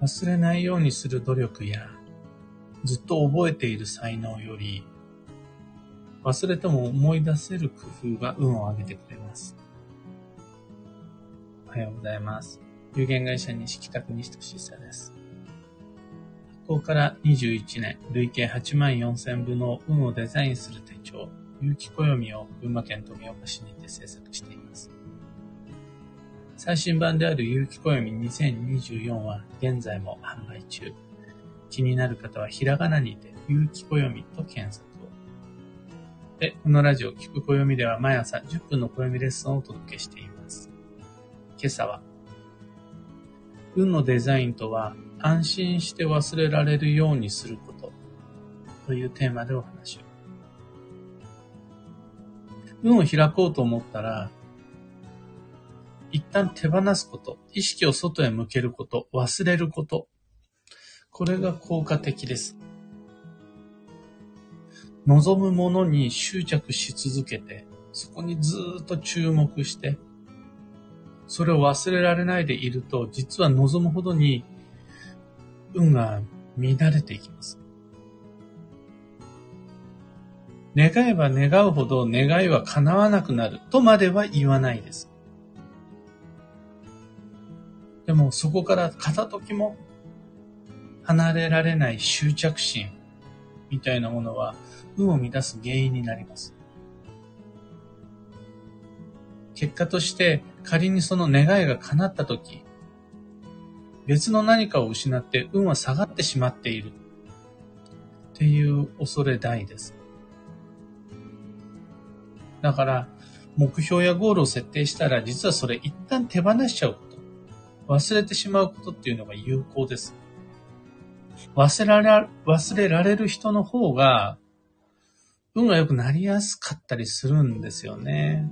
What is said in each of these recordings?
忘れないようにする努力や、ずっと覚えている才能より、忘れても思い出せる工夫が運を上げてくれます。おはようございます。有限会社西北区西俊久です。発行から21年、累計8万4000部の運をデザインする手帳、有機暦を群馬県富岡市にて制作しています。最新版である有機暦2024は現在も販売中。気になる方はひらがなにて有機暦と検索を。で、このラジオ聞く暦では毎朝10分の暦レッスンをお届けしています。今朝は、運のデザインとは安心して忘れられるようにすることというテーマでお話を。運を開こうと思ったら、一旦手放すこと、意識を外へ向けること、忘れること、これが効果的です。望むものに執着し続けて、そこにずっと注目して、それを忘れられないでいると、実は望むほどに運が乱れていきます。願えば願うほど願いは叶わなくなるとまでは言わないです。でもそこから片時も離れられない執着心みたいなものは運を乱す原因になります。結果として仮にその願いが叶った時、別の何かを失って運は下がってしまっているっていう恐れ大です。だから、目標やゴールを設定したら、実はそれ一旦手放しちゃう。忘れてしまうことっていうのが有効です。忘れられ、忘れられる人の方が、運が良くなりやすかったりするんですよね。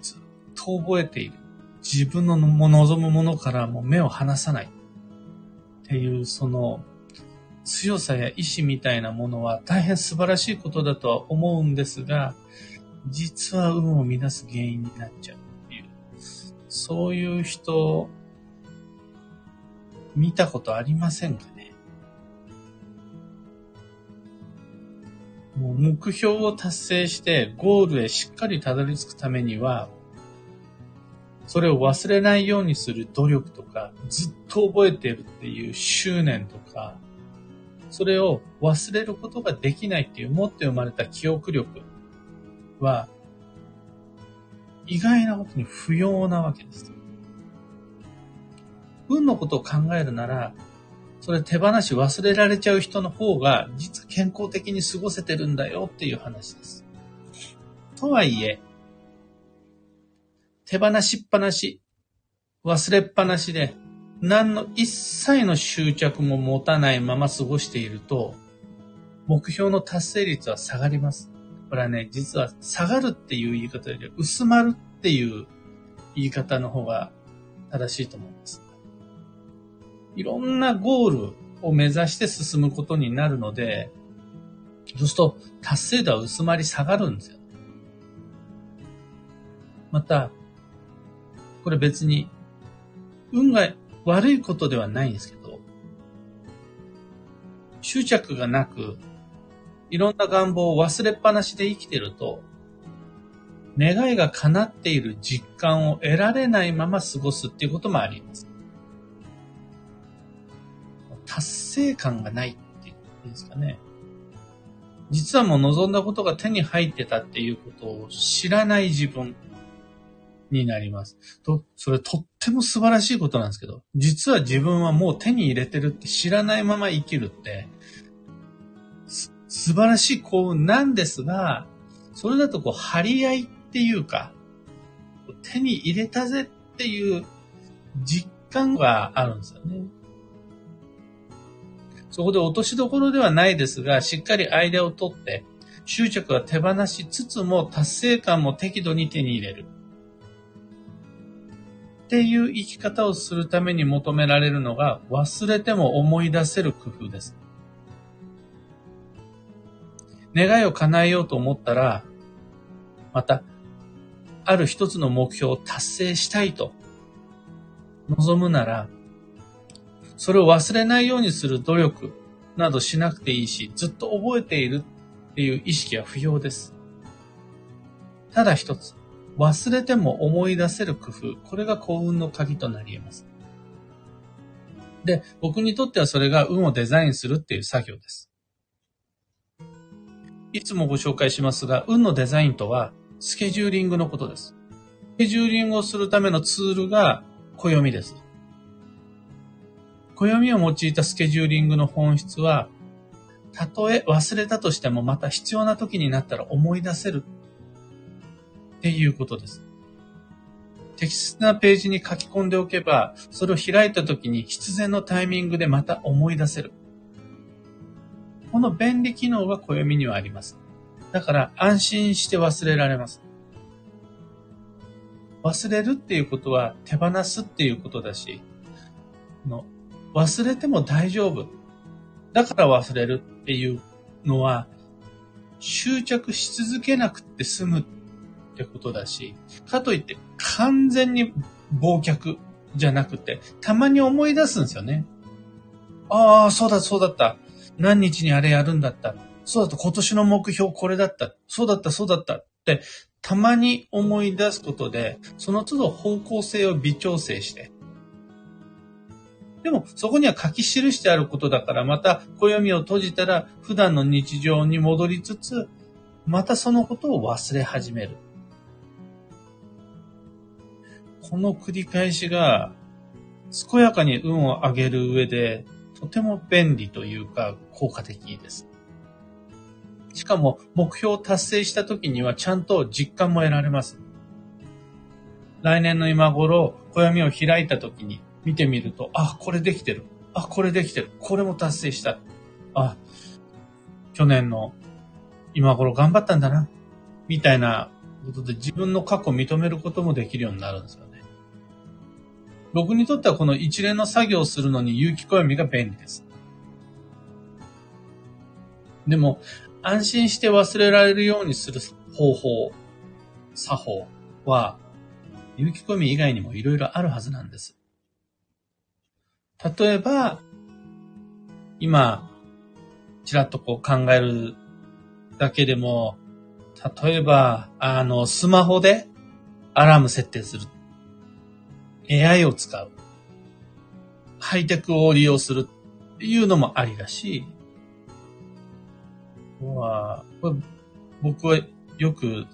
ずっと覚えている。自分の望むものからも目を離さない。っていう、その、強さや意志みたいなものは大変素晴らしいことだとは思うんですが、実は運を乱す原因になっちゃう、そういう人、見たことありませんかね？もう目標を達成してゴールへしっかりたどり着くためには、それを忘れないようにする努力とか、ずっと覚えてるっていう執念とか、それを忘れることができないっていう持って生まれた記憶力は、意外なことに不要なわけです。運のことを考えるなら、それ手放し忘れられちゃう人の方が、実は健康的に過ごせてるんだよっていう話です。とはいえ、手放しっぱなし、忘れっぱなしで、何の一切の執着も持たないまま過ごしていると、目標の達成率は下がります。これはね、実は下がるっていう言い方より薄まるっていう言い方の方が正しいと思います。いろんなゴールを目指して進むことになるので、そうすると達成度は薄まり下がるんですよ。また、これ別に運が悪いことではないんですけど、執着がなく、いろんな願望を忘れっぱなしで生きてると、願いが叶っている実感を得られないまま過ごすっていうこともあります。達成感がないっていうんですかね。実はもう望んだことが手に入ってたっていうことを知らない自分。になります。と、それとっても素晴らしいことなんですけど、実は自分はもう手に入れてるって知らないまま生きるって、素晴らしい幸運なんですが、それだとこう、張り合いっていうか、手に入れたぜっていう実感があるんですよね。そこで落としどころではないですが、しっかりアイデアを取って、執着は手放しつつも達成感も適度に手に入れる。っていう生き方をするために求められるのが忘れても思い出せる工夫です。願いを叶えようと思ったら、また、ある一つの目標を達成したいと望むなら、それを忘れないようにする努力などしなくていいし、ずっと覚えているっていう意識は不要です。ただ一つ、忘れても思い出せる工夫、これが幸運の鍵となり得ます。で、僕にとってはそれが運をデザインするっていう作業です。いつもご紹介しますが、運のデザインとは、スケジューリングのことです。スケジューリングをするためのツールが暦です。暦を用いたスケジューリングの本質は、たとえ忘れたとしてもまた必要な時になったら思い出せるっていうことです。適切なページに書き込んでおけば、それを開いた時に必然のタイミングでまた思い出せる。この便利機能が暦にはあります。だから安心して忘れられます。忘れるっていうことは手放すっていうことだし、の忘れても大丈夫。だから忘れるっていうのは、執着し続けなくて済むってことだし、かといって完全に忘却じゃなくて、たまに思い出すんですよね。ああ、そうだそうだった。何日にあれやるんだった。そうだった。今年の目標これだった。そうだったそうだったって、たまに思い出すことで、その都度方向性を微調整して、でも、そこには書き記してあることだから、また暦を閉じたら普段の日常に戻りつつ、またそのことを忘れ始める。この繰り返しが、健やかに運を上げる上で、とても便利というか、効果的です。しかも、目標を達成した時にはちゃんと実感も得られます。来年の今頃、暦を開いた時に見てみると、あ、これできてる。あ、これできてる。これも達成した。あ、去年の今頃頑張ったんだな。みたいなことで自分の過去を認めることもできるようになるんですよ。僕にとってはこの一連の作業をするのに有機暦が便利です。でも、安心して忘れられるようにする方法、作法は、有機暦以外にもいろいろあるはずなんです。例えば、今、ちらっとこう考えるだけでも、例えば、あの、スマホでアラーム設定する。AI を使う。ハイテクを利用するっていうのもありだし、は、僕はよく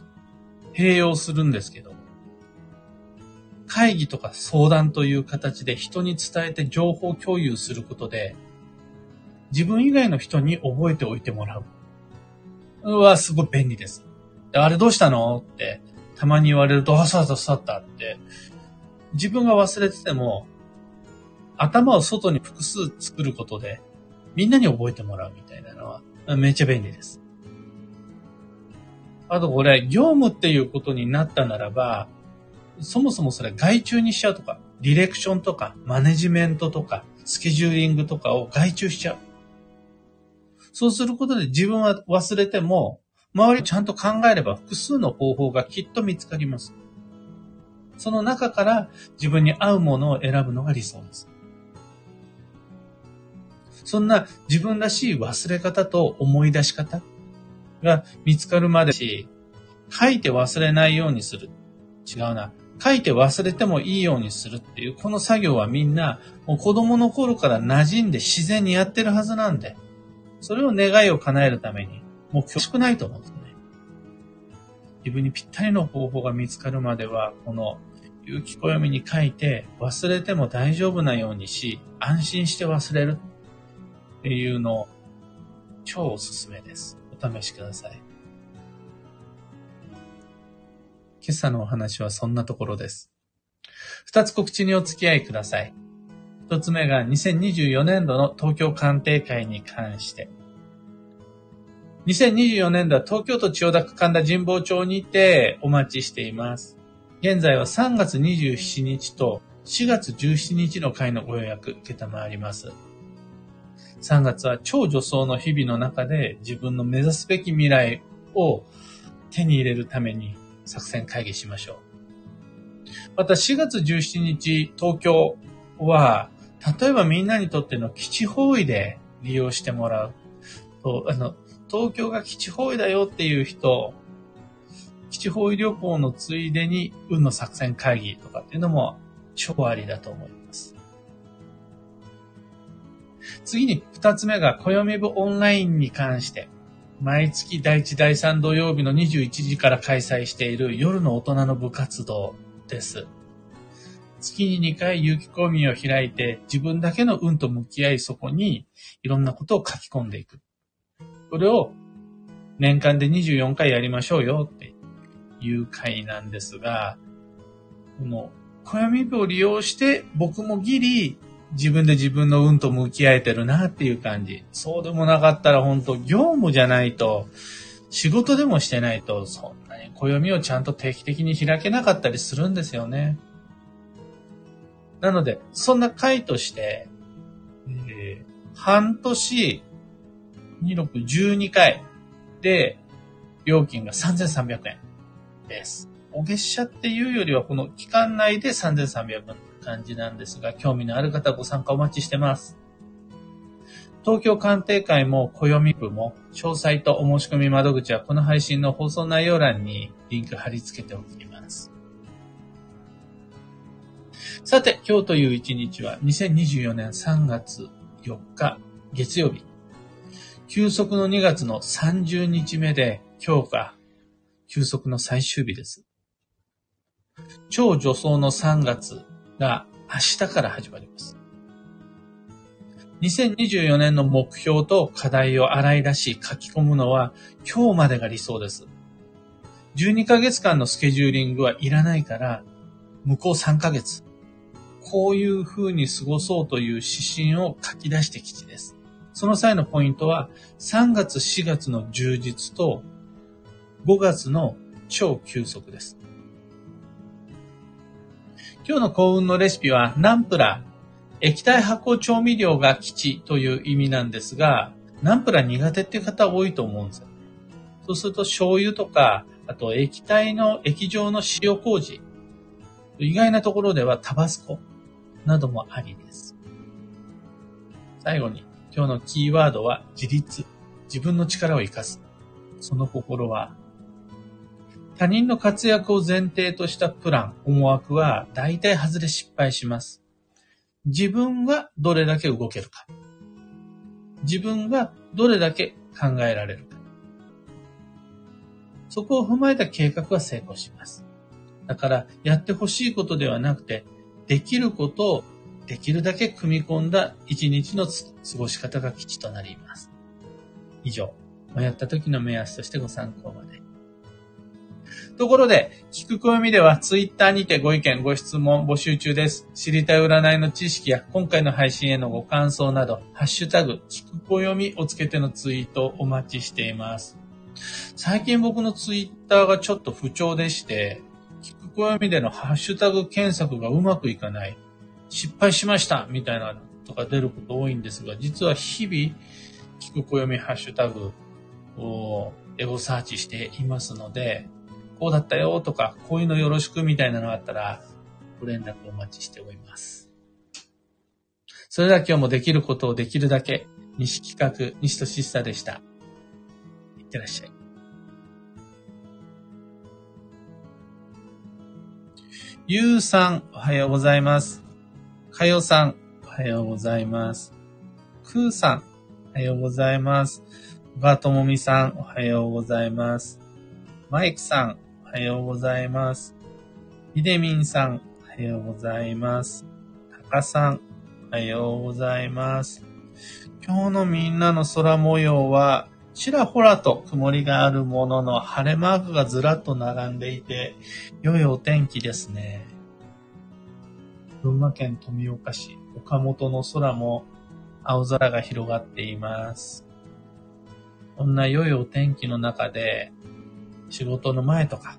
併用するんですけど、会議とか相談という形で人に伝えて情報共有することで、自分以外の人に覚えておいてもらう。はすごい便利です。あれどうしたのって、たまに言われると、あ、そうだった、そうだったって、自分が忘れてても、頭を外に複数作ることで、みんなに覚えてもらうみたいなのは、めっちゃ便利です。あとこれ、業務っていうことになったならば、そもそもそれ外注にしちゃうとか、ディレクションとか、マネジメントとか、スケジューリングとかを外注しちゃう。そうすることで自分は忘れても、周りちゃんと考えれば複数の方法がきっと見つかります。その中から自分に合うものを選ぶのが理想です。そんな自分らしい忘れ方と思い出し方が見つかるまでし、書いて忘れないようにする。違うな。書いて忘れてもいいようにするっていう、この作業はみんな、もう子供の頃から馴染んで自然にやってるはずなんで、それを願いを叶えるために、もう恐縮ないと思うんですね。自分にぴったりの方法が見つかるまでは、この、有機暦に書いて忘れても大丈夫なようにし、安心して忘れるっていうの、超おすすめです。お試しください。今朝のお話はそんなところです。二つ告知にお付き合いください。一つ目が2024年度の東京鑑定会に関して。2024年度は東京都千代田区神田神保町にてお待ちしています。現在は3月27日と4月17日の会のご予約受けたまわります。3月は超女装の日々の中で自分の目指すべき未来を手に入れるために作戦会議しましょう。また4月17日東京は例えばみんなにとっての基地方位で利用してもらうと、あの、東京が基地方位だよっていう人、地方位旅行のついでに運の作戦会議とかっていうのも超ありだと思います。次に二つ目が暦部オンラインに関して、毎月第1第3土曜日の21時から開催している夜の大人の部活動です。月に2回有機公民を開いて自分だけの運と向き合いそこにいろんなことを書き込んでいく。これを年間で24回やりましょうよっいう回なんですが、この暦部を利用して僕もギリ自分で自分の運と向き合えてるなっていう感じ。そうでもなかったら本当業務じゃないと、仕事でもしてないと、そんなに暦をちゃんと定期的に開けなかったりするんですよね。なので、そんな回として、えー、半年、26、12回で、料金が3300円です。お月謝っていうよりは、この期間内で3300円。感じなんですが、興味のある方ご参加お待ちしてます。東京鑑定会も暦部も詳細とお申し込み窓口はこの配信の放送内容欄にリンク貼り付けておきます。さて、今日という一日は2024年3月4日月曜日。休息の2月の30日目で今日が休息の最終日です。超助走の3月が明日から始まります。2024年の目標と課題を洗い出し書き込むのは今日までが理想です。12ヶ月間のスケジューリングはいらないから、向こう3ヶ月。こういう風に過ごそうという指針を書き出してきちです。その際のポイントは、3月4月の充実と5月の超休息です。今日の幸運のレシピはナンプラー。液体発酵調味料が基地という意味なんですが、ナンプラー苦手っていう方多いと思うんですよ。そうすると醤油とか、あと液体の液状の塩麹。意外なところではタバスコなどもありです。最後に今日のキーワードは自立。自分の力を活かす。その心は他人の活躍を前提としたプラン、思惑は大体外れ失敗します。自分がどれだけ動けるか。自分がどれだけ考えられるか。そこを踏まえた計画は成功します。だから、やってほしいことではなくて、できることをできるだけ組み込んだ一日の過ごし方が基地となります。以上、迷った時の目安としてご参考まで。ところで、聞く暦ではツイッターにてご意見、ご質問募集中です。知りたい占いの知識や今回の配信へのご感想など、ハッシュタグ、聞く暦をつけてのツイートをお待ちしています。最近僕のツイッターがちょっと不調でして、聞く暦でのハッシュタグ検索がうまくいかない。失敗しましたみたいなとか出ること多いんですが、実は日々、聞く暦ハッシュタグをエゴサーチしていますので、こうだったよとか、こういうのよろしくみたいなのがあったら、ご連絡お待ちしております。それでは今日もできることをできるだけ、西企画、西俊久でした。いってらっしゃい。ゆうさん、おはようございます。かよさん、おはようございます。くーさん、おはようございます。ばともみさん、おはようございます。マイクさん、おはようございます。ひでみんさん、おはようございます。たかさん、おはようございます。今日のみんなの空模様は、ちらほらと曇りがあるものの晴れマークがずらっと並んでいて、良いお天気ですね。群馬県富岡市岡本の空も青空が広がっています。こんな良いお天気の中で仕事の前とか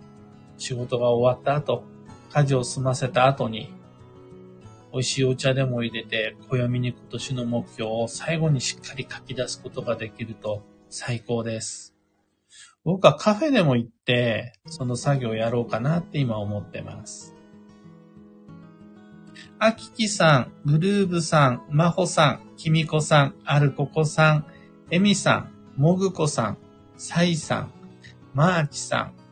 仕事が終わった後、家事を済ませた後に、美味しいお茶でも入れて、暦に今年の目標を最後にしっかり書き出すことができると最高です。僕はカフェでも行って、その作業をやろうかなって今思ってます。あききさん、グルーブさん、まほさん、きみこさん、あるここさん、えみさん、もぐこさん、さいさん、まーちさん、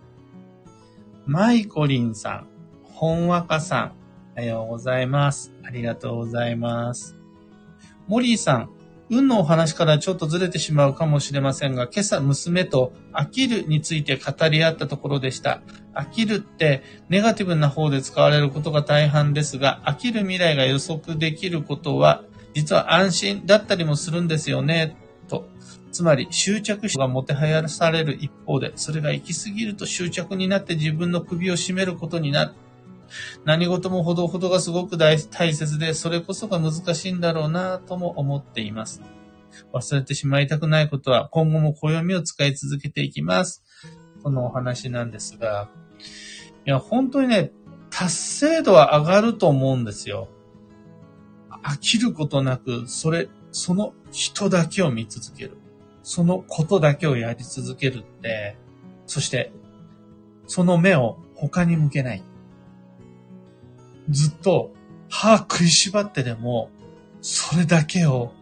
まいこりんさん、ほんわかさん、おはようございます。ありがとうございます。モリーさん、運のお話からちょっとずれてしまうかもしれませんが、今朝娘と飽きるについて語り合ったところでした。飽きるってネガティブな方で使われることが大半ですが、飽きる未来が予測できることは、実は安心だったりもするんですよね、と。つまり執着心がもてはやされる一方で、それが行き過ぎると執着になって自分の首を絞めることになる。何事もほどほどがすごく大切で、それこそが難しいんだろうなとも思っています。忘れてしまいたくないことは、今後も暦を使い続けていきます。とのお話なんですが、いや、本当にね、達成度は上がると思うんですよ。飽きることなく、それ、その人だけを見続ける。そのことだけをやり続けるって、そして、その目を他に向けない。ずっと歯食いしばってでも、それだけを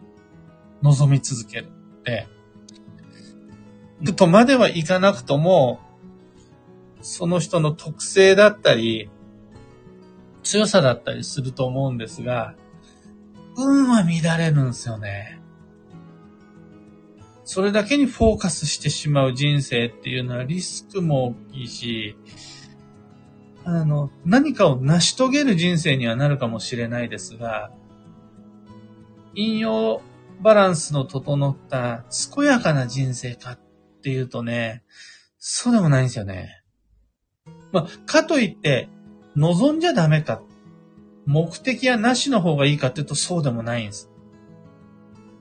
望み続けるって、とまではいかなくとも、その人の特性だったり、強さだったりすると思うんですが、運は乱れるんですよね。それだけにフォーカスしてしまう人生っていうのはリスクも大きいし、あの、何かを成し遂げる人生にはなるかもしれないですが、引用バランスの整った健やかな人生かっていうとね、そうでもないんですよね。まあ、かといって、望んじゃダメか。目的はなしの方がいいかっていうとそうでもないんです。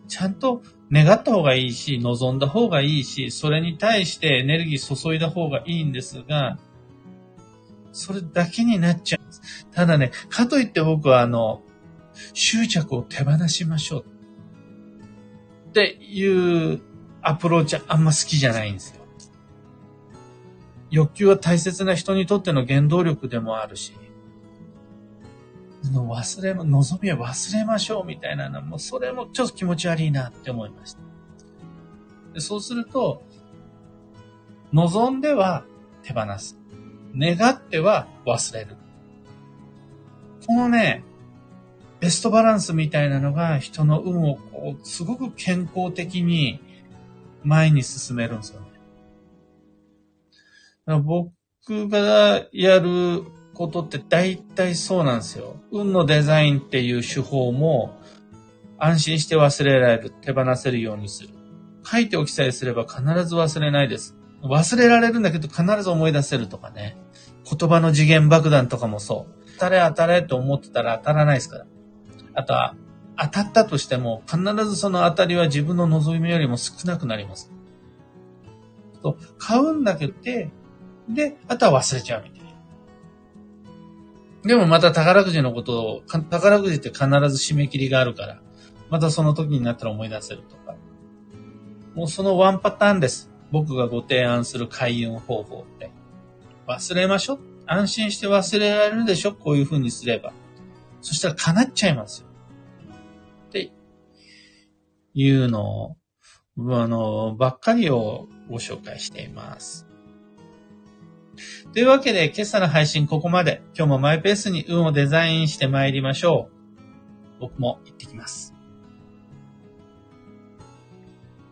ちゃんと願った方がいいし、望んだ方がいいし、それに対してエネルギー注いだ方がいいんですが、それだけになっちゃうんです。ただね、かといって僕はあの、執着を手放しましょう。っていうアプローチはあんま好きじゃないんですよ。欲求は大切な人にとっての原動力でもあるし、の忘れ、望みは忘れましょうみたいなのも、それもちょっと気持ち悪いなって思いました。でそうすると、望んでは手放す。願っては忘れる。このね、ベストバランスみたいなのが人の運をこう、すごく健康的に前に進めるんですよね。僕がやることって大体そうなんですよ。運のデザインっていう手法も安心して忘れられる、手放せるようにする。書いておきさえすれば必ず忘れないです。忘れられるんだけど必ず思い出せるとかね。言葉の次元爆弾とかもそう。当たれ当たれと思ってたら当たらないですから。あとは、当たったとしても必ずその当たりは自分の望みよりも少なくなります。と、買うんだけど、で、あとは忘れちゃうみたいな。でもまた宝くじのことを、宝くじって必ず締め切りがあるから、またその時になったら思い出せるとか。もうそのワンパターンです。僕がご提案する開運方法って。忘れましょ。安心して忘れられるでしょこういう風にすれば。そしたら叶っちゃいますよ。っていうのを、あの、ばっかりをご紹介しています。というわけで、今朝の配信ここまで。今日もマイペースに運をデザインして参りましょう。僕も行ってきます。